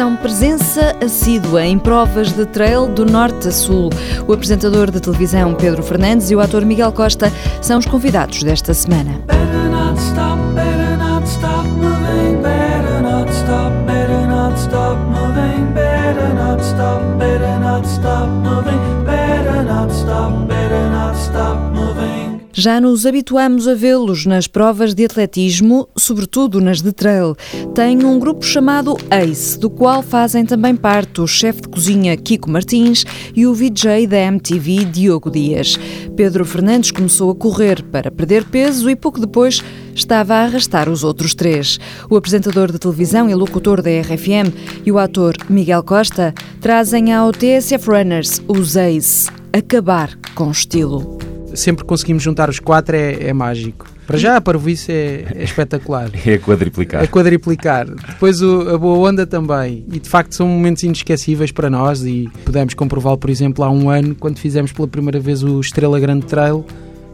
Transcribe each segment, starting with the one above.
são presença assídua em provas de trail do norte a sul. O apresentador de televisão Pedro Fernandes e o ator Miguel Costa são os convidados desta semana. Já nos habituamos a vê-los nas provas de atletismo, sobretudo nas de trail. Tem um grupo chamado ACE, do qual fazem também parte o chefe de cozinha Kiko Martins e o VJ da MTV Diogo Dias. Pedro Fernandes começou a correr para perder peso e pouco depois estava a arrastar os outros três. O apresentador de televisão e locutor da RFM e o ator Miguel Costa trazem ao TSF Runners os ACE, acabar com estilo sempre conseguimos juntar os quatro é, é mágico. Para já, a parvoíce é, é espetacular. É quadriplicar. É quadriplicar. Depois o, a boa onda também. E de facto são momentos inesquecíveis para nós e pudemos comprová-lo, por exemplo, há um ano, quando fizemos pela primeira vez o Estrela Grande Trail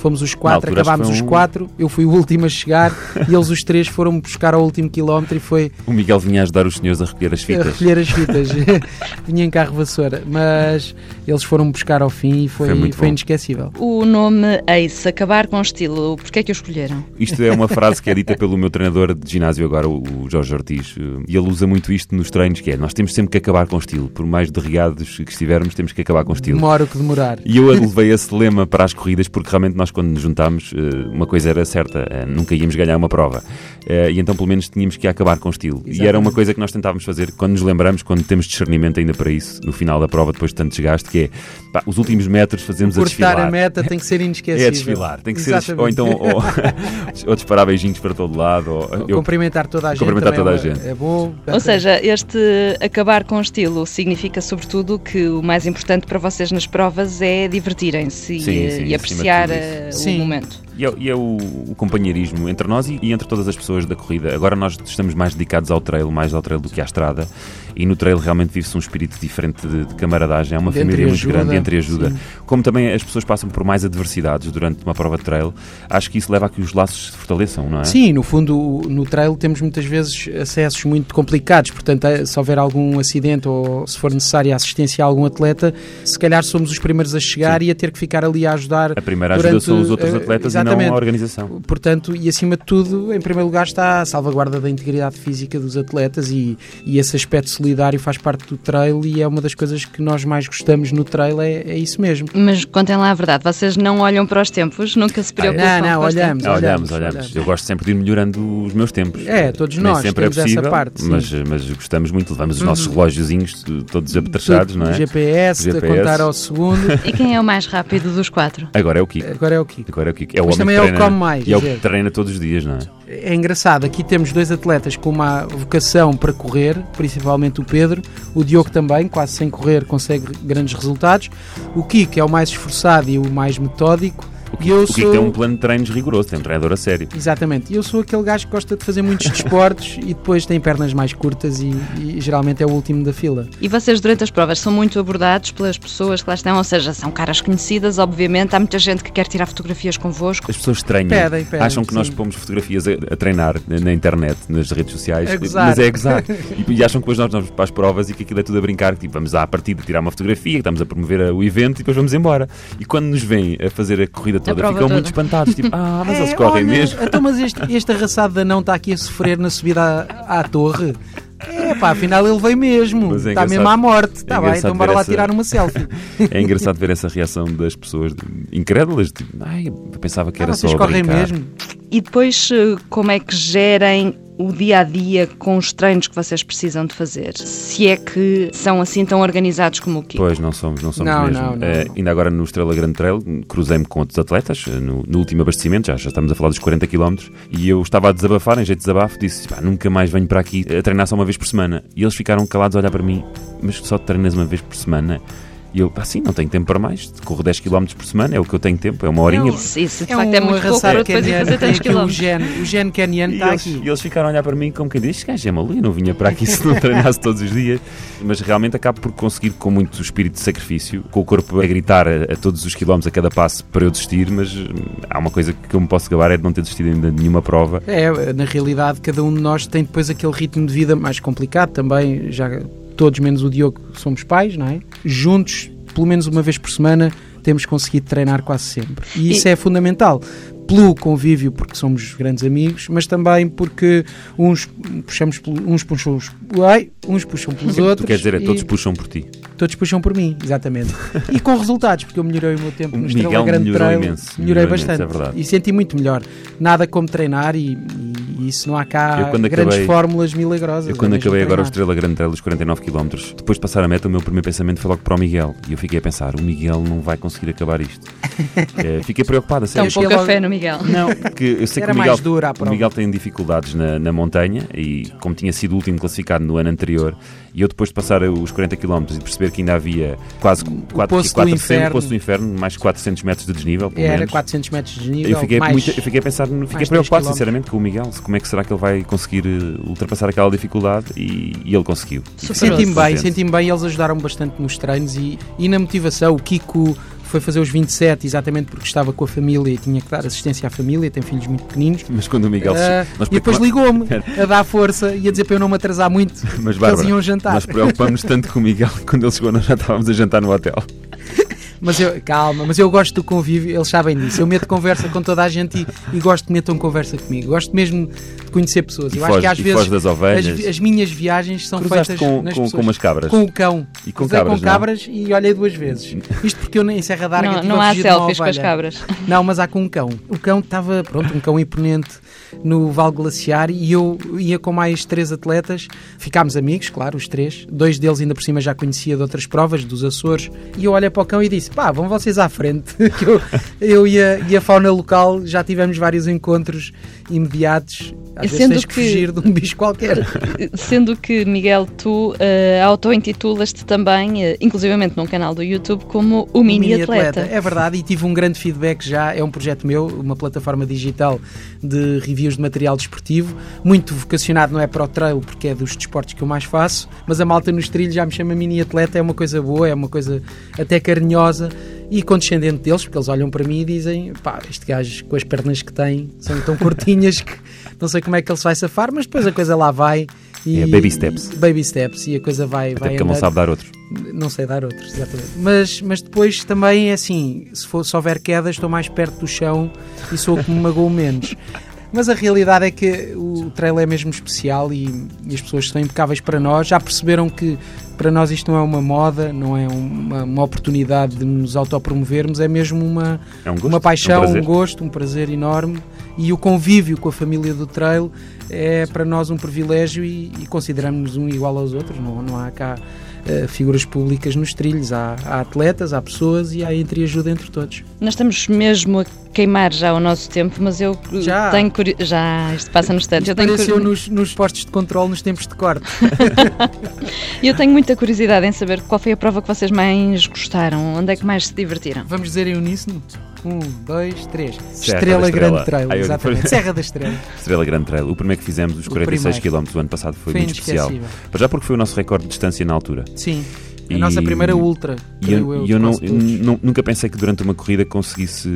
fomos os quatro, acabámos um... os quatro, eu fui o último a chegar e eles os três foram buscar ao último quilómetro e foi... O Miguel vinha ajudar os senhores a recolher as fitas. A recolher as fitas, vinha em carro vassoura, mas eles foram buscar ao fim e foi, foi, foi inesquecível. O nome Ace, acabar com estilo, porquê é que o escolheram? Isto é uma frase que é dita pelo meu treinador de ginásio agora, o Jorge Ortiz, e ele usa muito isto nos treinos, que é, nós temos sempre que acabar com estilo, por mais derriados que estivermos, temos que acabar com estilo. Demora o que demorar. E eu levei esse lema para as corridas, porque realmente nós quando nos juntámos eh, uma coisa era certa, eh, nunca íamos ganhar uma prova. Eh, e então, pelo menos, tínhamos que acabar com estilo. Exatamente. E era uma coisa que nós tentávamos fazer quando nos lembramos, quando temos discernimento ainda para isso, no final da prova, depois de tanto desgaste, que é pá, os últimos metros fazemos a desfilar. a meta tem que ser inesquecível. É desfilar, tem que Exatamente. ser. Ou então, ou, ou disparar beijinhos para todo lado. Ou, eu, cumprimentar toda a gente. Cumprimentar toda a é gente. É bom. Ou seja, este acabar com estilo significa, sobretudo, que o mais importante para vocês nas provas é divertirem-se e, e apreciar o momento. E é, e é o, o, companheirismo entre nós e, e, entre todas as pessoas da corrida. Agora nós estamos mais dedicados ao trail, mais ao trail do que à estrada. E no trail realmente vive-se um espírito diferente de, de camaradagem. É uma de família muito grande entre ajuda. Sim. Como também as pessoas passam por mais adversidades durante uma prova de trail, acho que isso leva a que os laços se fortaleçam, não é? Sim, no fundo, no trail temos muitas vezes acessos muito complicados. Portanto, eh, se houver algum acidente ou se for necessária assistência a algum atleta, se calhar somos os primeiros a chegar Sim. e a ter que ficar ali a ajudar. A primeira ajuda durante, são os outros eh, atletas uh, e não a organização. Portanto, e acima de tudo, em primeiro lugar está a salvaguarda da integridade física dos atletas e, e esse aspecto solidário faz parte do trail e é uma das coisas que nós mais gostamos no trail, é, é isso mesmo. Mas contem lá a verdade, vocês não olham para os tempos, nunca se preocupam ah, não, não, olhamos, olhamos, olhamos, olhamos, Eu gosto sempre de ir melhorando os meus tempos. É, todos Nem nós sempre é possível, essa parte. Mas, mas gostamos muito, levamos os nossos uhum. relógiozinhos todos apetrechados, não é? GPS, GPS, a contar ao segundo. E quem é o mais rápido dos quatro? Agora é o Kiko. Agora é o Kiko. Agora é o Kiko. É o mas também é o que come mais. E é o que treina todos os dias, não é? É engraçado, aqui temos dois atletas com uma vocação para correr, principalmente o Pedro, o Diogo também, quase sem correr, consegue grandes resultados. O Kiko é o mais esforçado e o mais metódico o que, eu o que sou... tem um plano de treinos rigoroso, tem um treinador a sério. Exatamente. E eu sou aquele gajo que gosta de fazer muitos desportos e depois tem pernas mais curtas e, e, geralmente é o último da fila. E vocês, durante as provas, são muito abordados pelas pessoas que lá estão, ou seja, são caras conhecidas, obviamente. Há muita gente que quer tirar fotografias convosco. As pessoas estranham. Pedem, pedem, acham que sim. nós pomos fotografias a, a, treinar na internet, nas redes sociais, é mas é gozar. e, e, acham que depois nós vamos para as provas e que aquilo é tudo a brincar, que tipo, vamos à partida tirar uma fotografia, que estamos a promover o evento e depois vamos embora. E quando nos vêm a fazer a corrida toda, ficam toda. muito espantados, tipo, ah, mas é, eles correm olha, mesmo. Então, mas este, este arraçado de não está aqui a sofrer na subida à, à torre. É pá, afinal ele veio mesmo. É está mesmo à morte. Está é bem, então bora lá essa... tirar uma selfie. é engraçado ver essa reação das pessoas incrédulas. Tipo, ai, eu pensava que ah, era só. correm mesmo. E depois, eh, como é que gerem o dia a dia com os treinos que vocês precisam de fazer? Se é que são assim tão organizados como o Kiko? Pois, não somos, não somos não, mesmo. Não, não, uh, ainda agora no Estrela Grande Trail, cruzei-me com outros atletas eh, no, no, último abastecimento, já, já estamos a falar dos 40 km, e eu estava a desabafar, em jeito de desabafo, disse: nunca mais venho para aqui a treinar só uma vez por semana. E eles ficaram calados a olhar para mim, mas só treinas uma vez por semana? E eu, assim, não tenho tempo para mais. Corro 10 km por semana, é o que eu tenho tempo, é uma horinha. Isso, isso de é facto um é muito pouco para depois ir fazer tantos km. O gene, o gene caniano está aqui. E eles ficaram a olhar para mim como quem diz: Este gajo é maluco, eu não vinha para aqui se não treinasse todos os dias. Mas realmente acabo por conseguir, com muito espírito de sacrifício, com o corpo a gritar a, a todos os quilómetros a cada passo para eu desistir. Mas hum, há uma coisa que eu me posso gabar: é de não ter desistido ainda de nenhuma prova. É, na realidade, cada um de nós tem depois aquele ritmo de vida mais complicado também. Já todos, menos o Diogo, somos pais, não é? Juntos pelo menos uma vez por semana, temos conseguido treinar quase sempre. E isso e... é fundamental pelo convívio, porque somos grandes amigos, mas também porque uns puxamos, uns puxam, ai, uns puxam pelos outros. Tu quer dizer, é todos puxam por ti. Todos puxam por mim, exatamente. e com resultados, porque eu melhorei o meu tempo o no Miguel Estrela Grande melhorou Trail. Imenso, melhorei melhorou bastante. Imenso, é e senti muito melhor. Nada como treinar e, e isso não há cá grandes acabei, fórmulas milagrosas. Eu quando acabei agora o Estrela Grande Trail dos 49 km, depois de passar a meta, o meu primeiro pensamento foi logo para o Miguel. E eu fiquei a pensar, o Miguel não vai conseguir acabar isto. é, fiquei preocupado, a sério. Tão pouca fé no Miguel. Não, porque eu sei Era que o Miguel, dura o Miguel tem dificuldades na, na, montanha e como tinha sido o último classificado no ano anterior e eu depois de passar os 40 km e perceber que ainda havia quase 4, poço, 400, do inferno. poço do inferno, mais 400 metros de desnível, pelo Era menos. 400 metros de desnível, eu fiquei, mais, muito, eu fiquei a pensar, fiquei preocupado sinceramente com o Miguel, como é que será que ele vai conseguir eh, ultrapassar aquela dificuldade e, e ele conseguiu. Senti-me bem, senti-me bem, eles ajudaram bastante nos treinos e, e na motivação, o Kiko foi fazer os 27 exatamente porque estava com a família e tinha que dar assistência à família, tem filhos muito pequeninos. Mas quando o Miguel... Uh, e depois ligou-me a dar força e a dizer para eu não me atrasar muito, mas, Bárbara, eles iam jantar. Nós preocupamos tanto com o Miguel, quando ele chegou nós já estávamos a jantar no hotel. Mas eu, calma, mas eu gosto do convívio, eles sabem disso. Eu meto conversa com toda a gente e, e gosto que metam conversa comigo. Gosto mesmo de conhecer pessoas. E eu foge, acho que às vezes. As, as, minhas viagens são Cruzaste feitas com, nas com, pessoas. com umas cabras. Com o cão. E com cabras, com cabras e olhei duas vezes. Isto porque eu em Serra d'Arga Não, não há selfies com as cabras. Não, mas há com um cão. O cão estava, pronto, um cão imponente no Val Glaciar e eu ia com mais três atletas. Ficámos amigos, claro, os três. Dois deles ainda por cima já conhecia de outras provas, dos Açores. E eu olhei para o cão e disse: pá, vão vocês à frente. eu, eu e, a, e a fauna local já tivemos vários encontros imediatos. Às Sendo vezes tens que, que fugir de um bicho qualquer. Sendo que, Miguel, tu uh, auto-intitulas-te também, uh, inclusivamente num canal do YouTube, como o Mini, Mini atleta. atleta. É verdade, e tive um grande feedback já. É um projeto meu, uma plataforma digital de reviews de material desportivo, muito vocacionado, não é para o trail, porque é dos desportos que eu mais faço, mas a malta nos trilhos já me chama Mini atleta, é uma coisa boa, é uma coisa até carinhosa e condescendente deles, porque eles olham para mim e dizem: pá, este gajo com as pernas que tem são tão curtinhas que não sei como é que ele se vai safar, mas depois a coisa lá vai. E, é baby steps. Baby steps e a coisa vai. Até vai porque ele não sabe dar outros. Não sei dar outros, exatamente. Mas, mas depois também é assim: se, for, se houver quedas, estou mais perto do chão e sou o que me magoou menos. Mas a realidade é que o trail é mesmo especial e, e, as pessoas são impecáveis para nós. Já perceberam que para nós isto não é uma moda, não é uma, uma oportunidade de nos autopromovermos, é mesmo uma, é um gosto, uma paixão, é um, um, gosto, um prazer enorme. E o convívio com a família do trail é para nós um privilégio e, e consideramos-nos um igual aos outros. Não, não há cá uh, figuras públicas nos trilhos. Há, há, atletas, há pessoas e há entreajuda entre todos. Nós estamos mesmo a queimar já o nosso tempo, mas eu já. tenho curiosidade. Já, isto passa nos tantos. Apareceu tenho... nos, nos postos de controle nos tempos de corte. eu tenho muita curiosidade em saber qual foi a prova que vocês mais gostaram, onde é que mais se divertiram. Vamos dizer em uníssono? Um, dois, três. Serra Estrela, Estrela Grande Trail, exatamente. Serra da Estrela. Estrela Grande Trail. O primeiro que fizemos, os 46 km do ano passado, foi, foi muito especial. Já porque foi o nosso recorde de distância na altura. Sim. A e, nossa primeira ultra. E eu, eu, eu não, nunca pensei que durante uma corrida conseguisse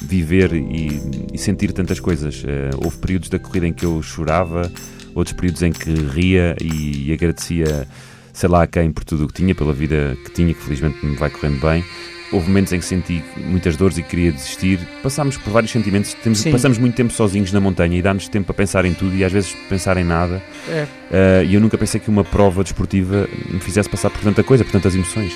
viver e, e sentir tantas coisas. Uh, houve períodos da corrida em que eu chorava, outros períodos em que ria e, e agradecia, sei lá, a quem por tudo o que tinha, pela vida que tinha, que felizmente me vai correndo bem. Houve momentos em que senti muitas dores e queria desistir. Passámos por vários sentimentos. Temos, passamos muito tempo sozinhos na montanha e dá-nos tempo para pensar em tudo e às vezes pensar em nada. É. Uh, e eu nunca pensei que uma prova desportiva me fizesse passar por tanta coisa, por tantas emoções.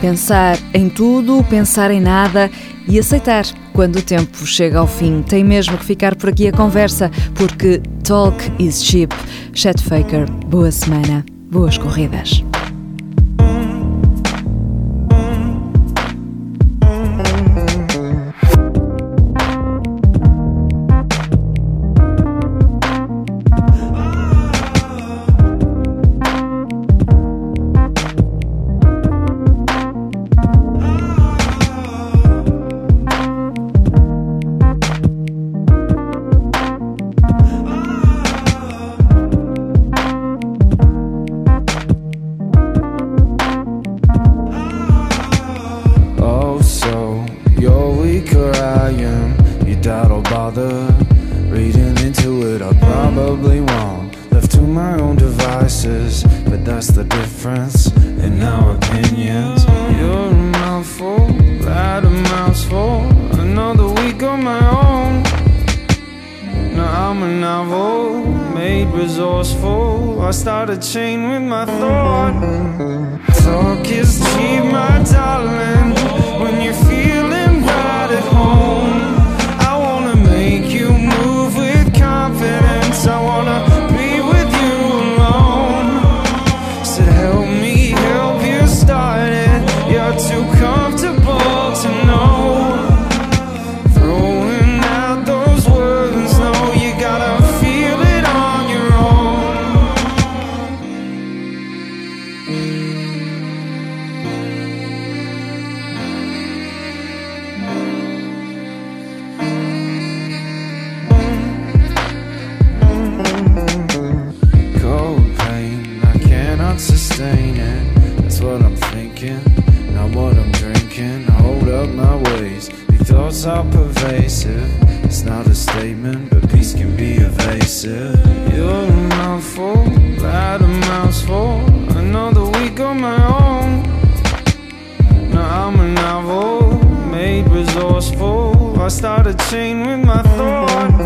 Pensar em tudo, pensar em nada e aceitar quando o tempo chega ao fim. Tem mesmo que ficar por aqui a conversa, porque talk is cheap. Chet Faker, boa semana, boas corridas. I start a chain with my thought. It's not a statement, but peace can be evasive. You're a mouthful, loud a mouthful. Another week on my own. Now I'm a novel, made resourceful. I start a chain with my thoughts.